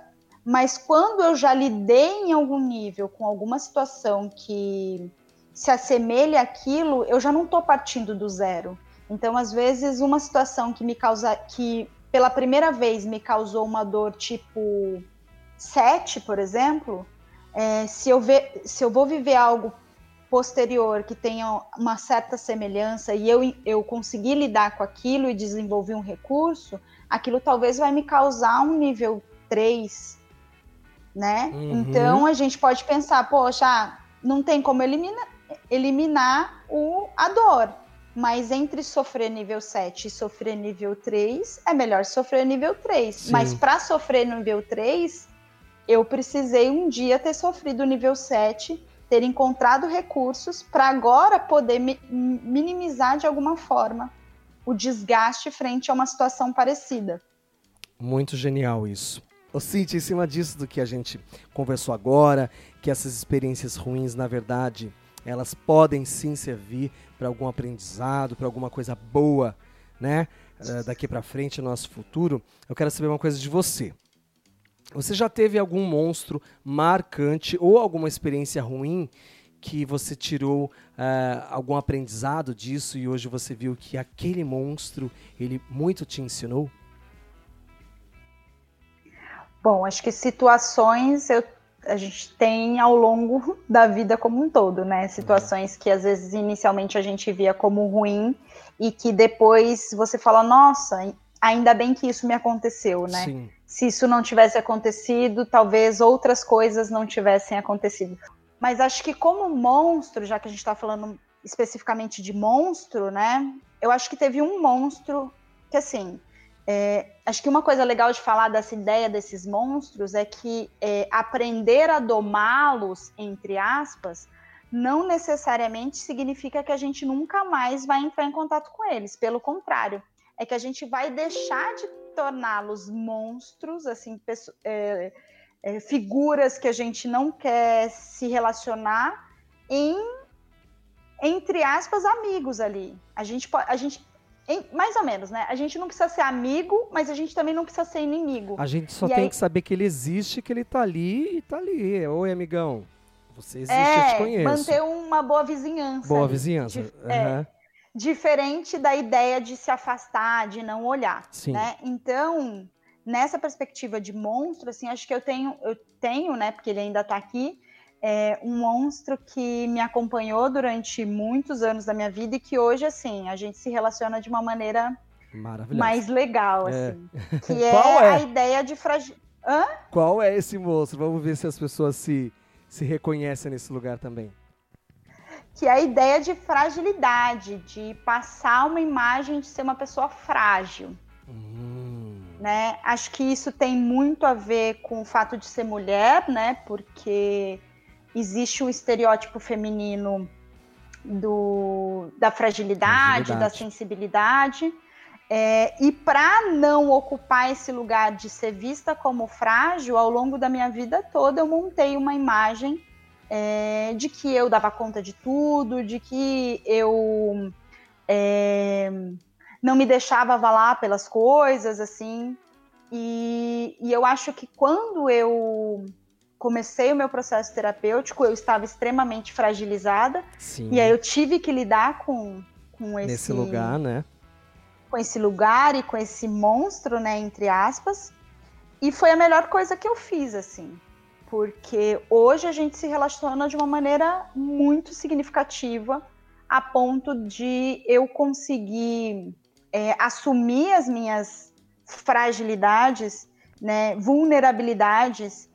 mas quando eu já lidei em algum nível com alguma situação que se assemelha àquilo, eu já não estou partindo do zero. Então, às vezes, uma situação que me causa, que pela primeira vez me causou uma dor tipo 7, por exemplo, é, se, eu ver, se eu vou viver algo posterior que tenha uma certa semelhança e eu, eu conseguir lidar com aquilo e desenvolver um recurso, aquilo talvez vai me causar um nível 3, né? Uhum. Então a gente pode pensar, poxa, não tem como elimina, eliminar o, a dor. Mas entre sofrer nível 7 e sofrer nível 3, é melhor sofrer nível 3. Sim. Mas para sofrer nível 3, eu precisei um dia ter sofrido nível 7, ter encontrado recursos para agora poder mi minimizar de alguma forma o desgaste frente a uma situação parecida. Muito genial isso. Ô Cintia, em cima disso do que a gente conversou agora, que essas experiências ruins, na verdade, elas podem sim servir para algum aprendizado, para alguma coisa boa, né? Uh, daqui para frente, no nosso futuro. Eu quero saber uma coisa de você. Você já teve algum monstro marcante ou alguma experiência ruim que você tirou uh, algum aprendizado disso e hoje você viu que aquele monstro ele muito te ensinou? Bom, acho que situações eu, a gente tem ao longo da vida como um todo, né? Situações que às vezes inicialmente a gente via como ruim e que depois você fala, nossa, ainda bem que isso me aconteceu, né? Sim. Se isso não tivesse acontecido, talvez outras coisas não tivessem acontecido. Mas acho que como monstro, já que a gente está falando especificamente de monstro, né? Eu acho que teve um monstro que, assim, é, acho que uma coisa legal de falar dessa ideia desses monstros é que é, aprender a domá-los, entre aspas, não necessariamente significa que a gente nunca mais vai entrar em contato com eles. Pelo contrário, é que a gente vai deixar de torná-los monstros, assim, é, é, figuras que a gente não quer se relacionar em entre aspas amigos ali. A gente a gente em, mais ou menos, né? A gente não precisa ser amigo, mas a gente também não precisa ser inimigo. A gente só e tem aí... que saber que ele existe, que ele tá ali e tá ali. Oi, amigão. Você existe, é, eu te conheço. Manter uma boa vizinhança. Boa ali. vizinhança. Dif uhum. é, diferente da ideia de se afastar, de não olhar. Sim. Né? Então, nessa perspectiva de monstro, assim, acho que eu tenho, eu tenho, né? Porque ele ainda tá aqui é um monstro que me acompanhou durante muitos anos da minha vida e que hoje, assim, a gente se relaciona de uma maneira mais legal, é. assim. Que <laughs> é, é, a ideia de fragilidade. Qual é esse monstro? Vamos ver se as pessoas se, se reconhecem nesse lugar também. Que é a ideia de fragilidade, de passar uma imagem de ser uma pessoa frágil. Hum. Né? Acho que isso tem muito a ver com o fato de ser mulher, né? Porque existe o estereótipo feminino do, da fragilidade, fragilidade. da sensibilidade. É, e para não ocupar esse lugar de ser vista como frágil, ao longo da minha vida toda eu montei uma imagem é, de que eu dava conta de tudo, de que eu é, não me deixava avalar pelas coisas, assim. E, e eu acho que quando eu comecei o meu processo terapêutico, eu estava extremamente fragilizada. Sim. E aí eu tive que lidar com, com esse. Nesse lugar, né? Com esse lugar e com esse monstro, né? Entre aspas. E foi a melhor coisa que eu fiz, assim. Porque hoje a gente se relaciona de uma maneira muito significativa, a ponto de eu conseguir é, assumir as minhas fragilidades, né, vulnerabilidades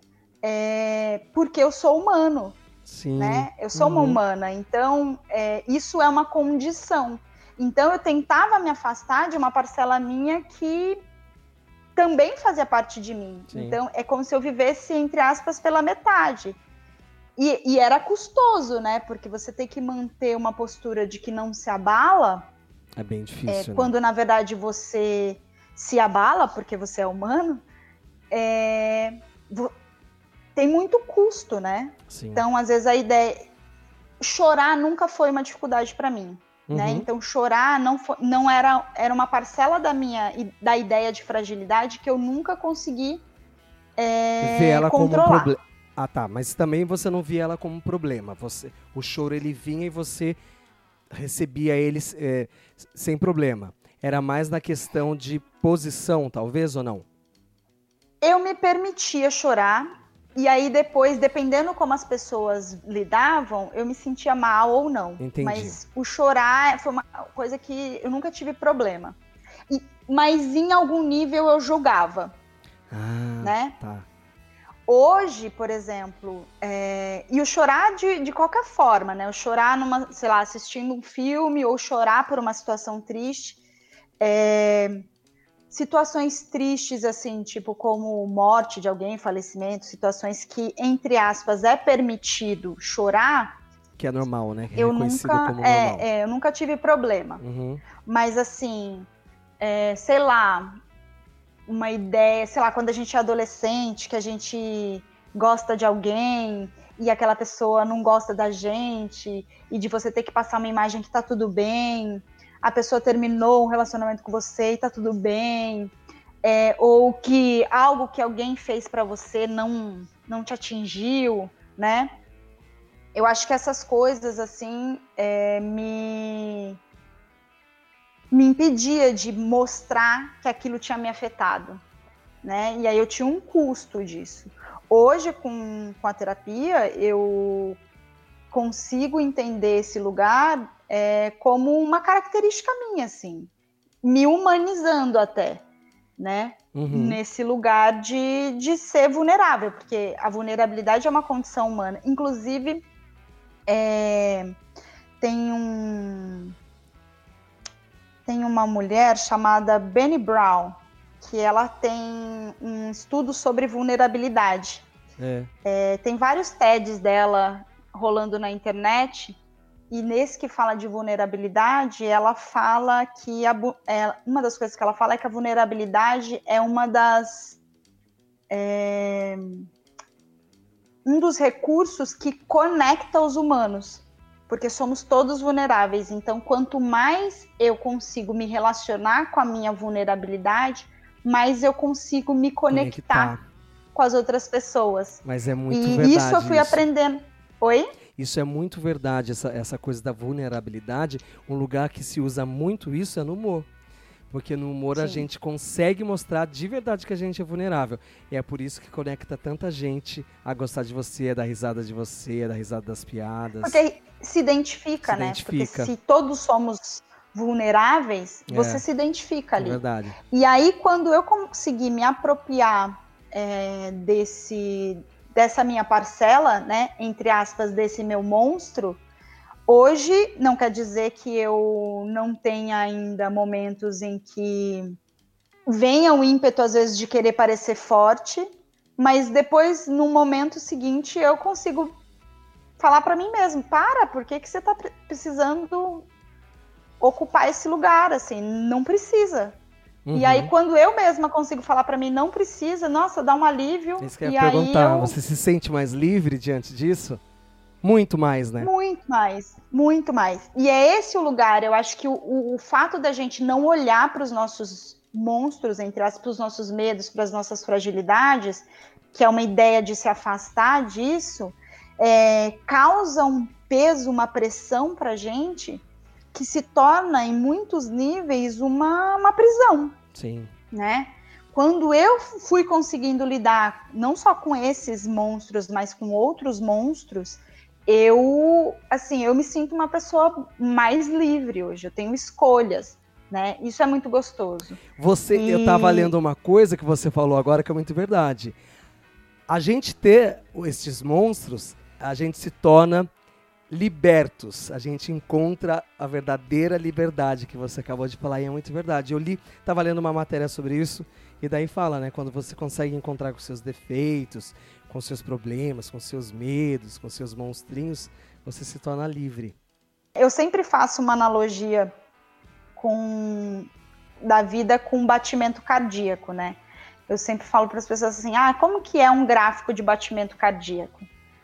é, porque eu sou humano. Sim. Né? Eu sou uhum. uma humana, então é, isso é uma condição. Então eu tentava me afastar de uma parcela minha que também fazia parte de mim. Sim. Então é como se eu vivesse, entre aspas, pela metade. E, e, era custoso, né? Porque você tem que manter uma postura de que não se abala. É bem difícil. É, né? Quando na verdade você se abala, porque você é humano, é, tem muito custo, né? Sim. Então, às vezes a ideia chorar nunca foi uma dificuldade para mim? Uhum. né? Então, chorar não foi, não era era uma parcela da minha da ideia de fragilidade que eu nunca consegui é, ver ela controlar. como um problema. Ah, tá. Mas também você não via ela como um problema. Você, o choro ele vinha e você recebia ele é, sem problema. Era mais na questão de posição, talvez ou não? Eu me permitia chorar e aí depois, dependendo como as pessoas lidavam, eu me sentia mal ou não. Entendi. Mas o chorar foi uma coisa que eu nunca tive problema. E, mas em algum nível eu julgava. Ah, né? Tá. Hoje, por exemplo, é... e o chorar de, de qualquer forma, né? O chorar numa, sei lá, assistindo um filme ou chorar por uma situação triste. É situações tristes, assim, tipo como morte de alguém, falecimento, situações que, entre aspas, é permitido chorar. Que é normal, né? É eu nunca, é, é, eu nunca tive problema. Uhum. Mas assim, é, sei lá, uma ideia, sei lá, quando a gente é adolescente, que a gente gosta de alguém e aquela pessoa não gosta da gente, e de você ter que passar uma imagem que tá tudo bem, a pessoa terminou um relacionamento com você e tá tudo bem, é, ou que algo que alguém fez para você não, não te atingiu, né? Eu acho que essas coisas, assim, é, me, me impedia de mostrar que aquilo tinha me afetado, né? E aí eu tinha um custo disso. Hoje, com, com a terapia, eu consigo entender esse lugar é, como uma característica minha, assim, me humanizando até, né? Uhum. Nesse lugar de, de ser vulnerável, porque a vulnerabilidade é uma condição humana. Inclusive, É, tem um tem uma mulher chamada Benny Brown que ela tem um estudo sobre vulnerabilidade. É. É, tem vários TEDs dela rolando na internet e nesse que fala de vulnerabilidade, ela fala que a, é, uma das coisas que ela fala é que a vulnerabilidade é uma das é, um dos recursos que conecta os humanos, porque somos todos vulneráveis. Então, quanto mais eu consigo me relacionar com a minha vulnerabilidade, mais eu consigo me conectar, conectar. com as outras pessoas. Mas é muito e verdade. Isso eu fui isso. aprendendo. Oi? Isso é muito verdade, essa, essa coisa da vulnerabilidade. Um lugar que se usa muito isso é no humor. Porque no humor Sim. a gente consegue mostrar de verdade que a gente é vulnerável. E é por isso que conecta tanta gente a gostar de você, a dar risada de você, a dar risada das piadas. Porque se identifica, se né? Identifica. Porque se todos somos vulneráveis, é, você se identifica ali. É verdade. E aí, quando eu consegui me apropriar é, desse, dessa minha parcela, né, entre aspas, desse meu monstro, Hoje não quer dizer que eu não tenha ainda momentos em que venha o ímpeto às vezes de querer parecer forte, mas depois no momento seguinte eu consigo falar para mim mesmo, para, por que que você está precisando ocupar esse lugar assim? Não precisa. Uhum. E aí quando eu mesma consigo falar para mim não precisa, nossa, dá um alívio. Isso que eu ia perguntar, eu... você se sente mais livre diante disso? Muito mais, né? Muito mais, muito mais. E é esse o lugar, eu acho que o, o, o fato da gente não olhar para os nossos monstros, entre aspas, para os nossos medos, para as nossas fragilidades, que é uma ideia de se afastar disso, é, causa um peso, uma pressão para a gente que se torna, em muitos níveis, uma, uma prisão. Sim. Né? Quando eu fui conseguindo lidar não só com esses monstros, mas com outros monstros, eu, assim, eu me sinto uma pessoa mais livre hoje. Eu tenho escolhas, né? Isso é muito gostoso. Você, e... eu estava lendo uma coisa que você falou agora que é muito verdade. A gente ter esses monstros, a gente se torna libertos. A gente encontra a verdadeira liberdade que você acabou de falar e é muito verdade. Eu li, estava lendo uma matéria sobre isso e daí fala, né, quando você consegue encontrar com seus defeitos, com seus problemas, com seus medos, com seus monstrinhos, você se torna livre. Eu sempre faço uma analogia com da vida com batimento cardíaco, né? Eu sempre falo para as pessoas assim: "Ah, como que é um gráfico de batimento cardíaco?"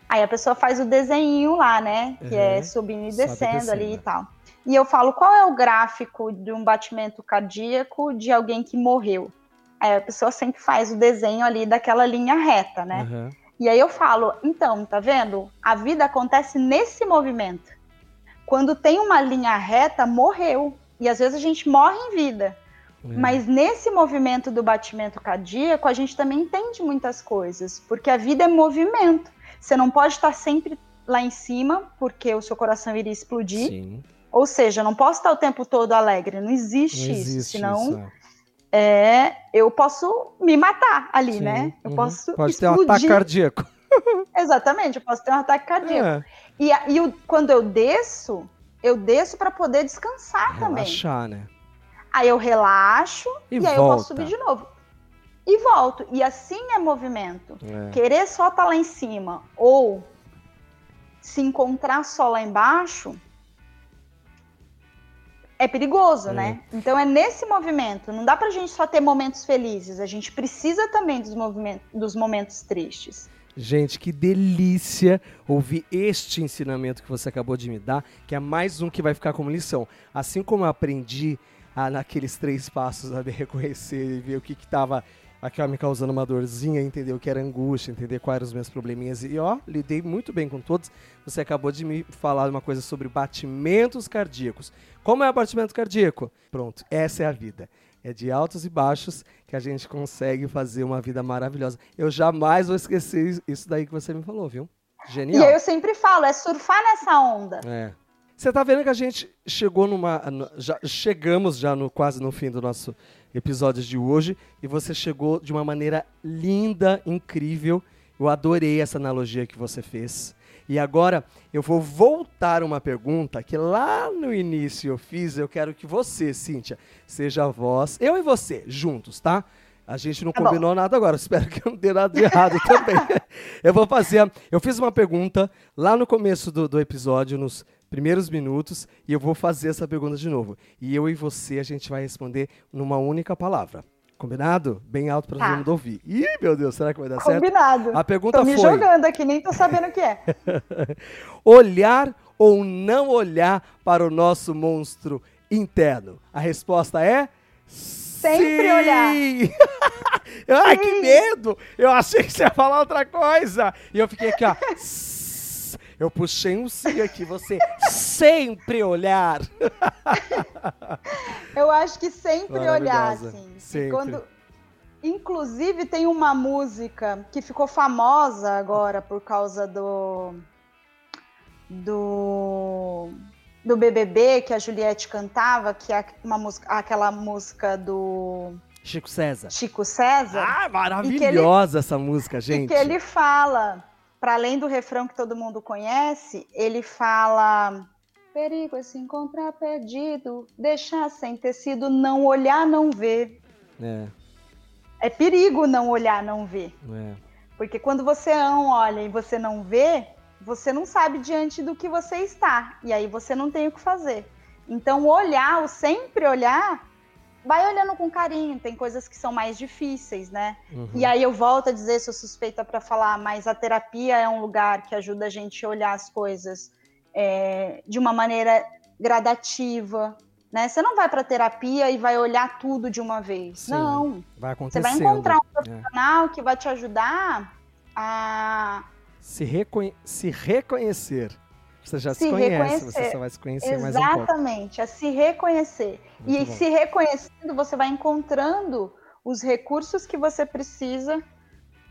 Aí a pessoa faz o desenho lá, né? Que uhum. é subindo e descendo, descendo ali e tal. E eu falo: "Qual é o gráfico de um batimento cardíaco de alguém que morreu?" Aí a pessoa sempre faz o desenho ali daquela linha reta, né? Uhum. E aí eu falo, então, tá vendo? A vida acontece nesse movimento. Quando tem uma linha reta, morreu. E às vezes a gente morre em vida. É. Mas nesse movimento do batimento cardíaco, a gente também entende muitas coisas, porque a vida é movimento. Você não pode estar sempre lá em cima, porque o seu coração iria explodir. Sim. Ou seja, eu não posso estar o tempo todo alegre, não existe, não existe isso, senão isso, é é, eu posso me matar ali, Sim. né? Eu uhum. posso Pode explodir. ter um ataque cardíaco. <laughs> Exatamente, eu posso ter um ataque cardíaco. É. E, e quando eu desço, eu desço para poder descansar Relaxar, também. Relaxar, né? Aí eu relaxo e, e aí eu posso subir de novo. E volto. E assim é movimento. É. Querer só estar tá lá em cima ou se encontrar só lá embaixo é perigoso, é. né? Então é nesse movimento. Não dá pra gente só ter momentos felizes. A gente precisa também dos, movimentos, dos momentos tristes. Gente, que delícia ouvir este ensinamento que você acabou de me dar, que é mais um que vai ficar como lição. Assim como eu aprendi a, naqueles três passos a <laughs> reconhecer e ver o que estava aquela me causando uma dorzinha, entender o que era angústia, entender quais eram os meus probleminhas. E ó, lidei muito bem com todos. Você acabou de me falar uma coisa sobre batimentos cardíacos. Como é o batimento cardíaco? Pronto, essa é a vida. É de altos e baixos que a gente consegue fazer uma vida maravilhosa. Eu jamais vou esquecer isso daí que você me falou, viu? Genial. E eu sempre falo, é surfar nessa onda. É. Você tá vendo que a gente chegou numa. Já, chegamos já no, quase no fim do nosso episódio de hoje e você chegou de uma maneira linda, incrível. Eu adorei essa analogia que você fez. E agora eu vou voltar uma pergunta que lá no início eu fiz. Eu quero que você, Cíntia, seja a voz, eu e você, juntos, tá? A gente não tá combinou bom. nada agora, espero que não dê nada de errado também. <laughs> eu vou fazer. Eu fiz uma pergunta lá no começo do, do episódio, nos primeiros minutos, e eu vou fazer essa pergunta de novo. E eu e você, a gente vai responder numa única palavra. Combinado? Bem alto para tá. todo mundo ouvir. Ih, meu Deus, será que vai dar Combinado. certo? Combinado. A pergunta tô me foi... jogando aqui, nem tô sabendo o que é. <laughs> olhar ou não olhar para o nosso monstro interno? A resposta é... Sempre Sim! olhar. <laughs> Ai, Sim. que medo! Eu achei que você ia falar outra coisa. E eu fiquei aqui, ó. <laughs> Eu puxei um sim aqui, você sempre olhar. Eu acho que sempre olhar, assim. Sempre. Quando... Inclusive, tem uma música que ficou famosa agora por causa do. do. do BBB que a Juliette cantava, que é uma música, aquela música do. Chico César. Chico César. Ah, maravilhosa ele, essa música, gente. E que ele fala para além do refrão que todo mundo conhece, ele fala: perigo é se encontrar perdido, deixar sem tecido, não olhar, não ver. É. É perigo não olhar, não ver. É. Porque quando você não olha e você não vê, você não sabe diante do que você está. E aí você não tem o que fazer. Então, olhar, o sempre olhar, vai olhando com carinho, tem coisas que são mais difíceis, né? Uhum. E aí eu volto a dizer, sou suspeita para falar, mas a terapia é um lugar que ajuda a gente a olhar as coisas é, de uma maneira gradativa, né? Você não vai para terapia e vai olhar tudo de uma vez. Sim, não. Vai acontecer. Você vai encontrar um é. profissional é. que vai te ajudar a se, reconhe se reconhecer. Você já se, se conhece, reconhecer. você só vai se conhecer Exatamente, mais um pouco. Exatamente, a se reconhecer. Muito e bom. se reconhecendo, você vai encontrando os recursos que você precisa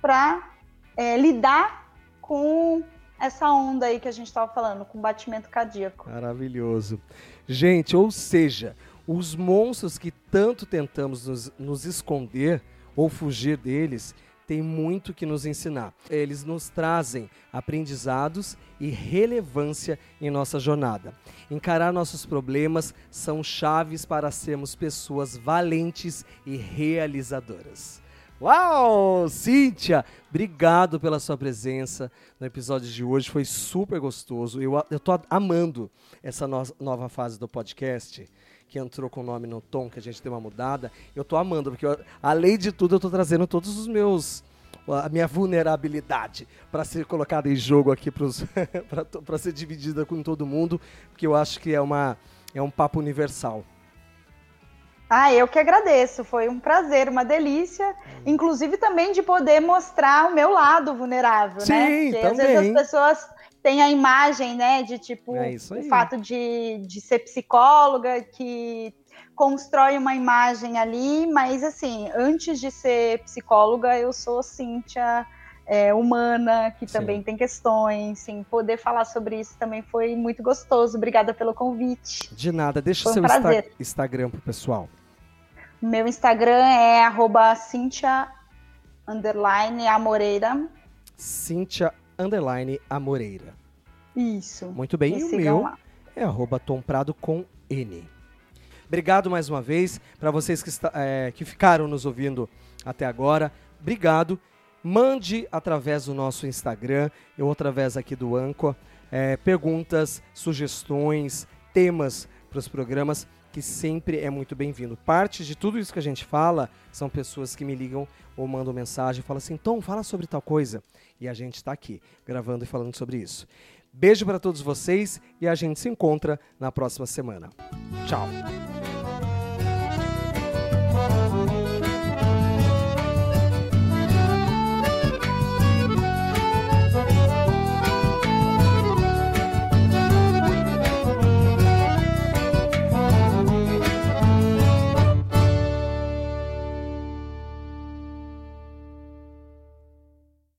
para é, lidar com essa onda aí que a gente estava falando, com batimento cardíaco. Maravilhoso. Gente, ou seja, os monstros que tanto tentamos nos, nos esconder ou fugir deles, tem muito que nos ensinar. Eles nos trazem aprendizados e relevância em nossa jornada. Encarar nossos problemas são chaves para sermos pessoas valentes e realizadoras. Uau! Cíntia, obrigado pela sua presença no episódio de hoje. Foi super gostoso. Eu, tô amando essa no, nova fase do podcast que entrou com o nome no tom, que a gente deu uma mudada. Eu tô amando, porque eu, além de tudo, eu tô trazendo todos os meus a minha vulnerabilidade para ser colocada em jogo aqui para <laughs> ser dividida com todo mundo, porque eu acho que é uma é um papo universal. Ah, eu que agradeço. Foi um prazer, uma delícia. Hum. Inclusive também de poder mostrar o meu lado vulnerável, Sim, né? Porque também. às vezes as pessoas têm a imagem, né, de tipo é o fato de, de ser psicóloga que constrói uma imagem ali, mas assim, antes de ser psicóloga, eu sou Cíntia. É, humana, que Sim. também tem questões, sim, poder falar sobre isso também foi muito gostoso. Obrigada pelo convite. De nada, deixa o seu um Insta Instagram pro pessoal. Meu Instagram é arroba Cíntia underline Amoreira. Cíntia underline Amoreira. Isso. Muito bem, e, e o meu lá. é arroba Tom Prado com N. Obrigado mais uma vez para vocês que, está, é, que ficaram nos ouvindo até agora. Obrigado. Mande através do nosso Instagram, ou através aqui do Anco, é, perguntas, sugestões, temas para os programas que sempre é muito bem-vindo. Parte de tudo isso que a gente fala são pessoas que me ligam ou mandam mensagem e falam assim: Tom, fala sobre tal coisa. E a gente está aqui gravando e falando sobre isso. Beijo para todos vocês e a gente se encontra na próxima semana. Tchau!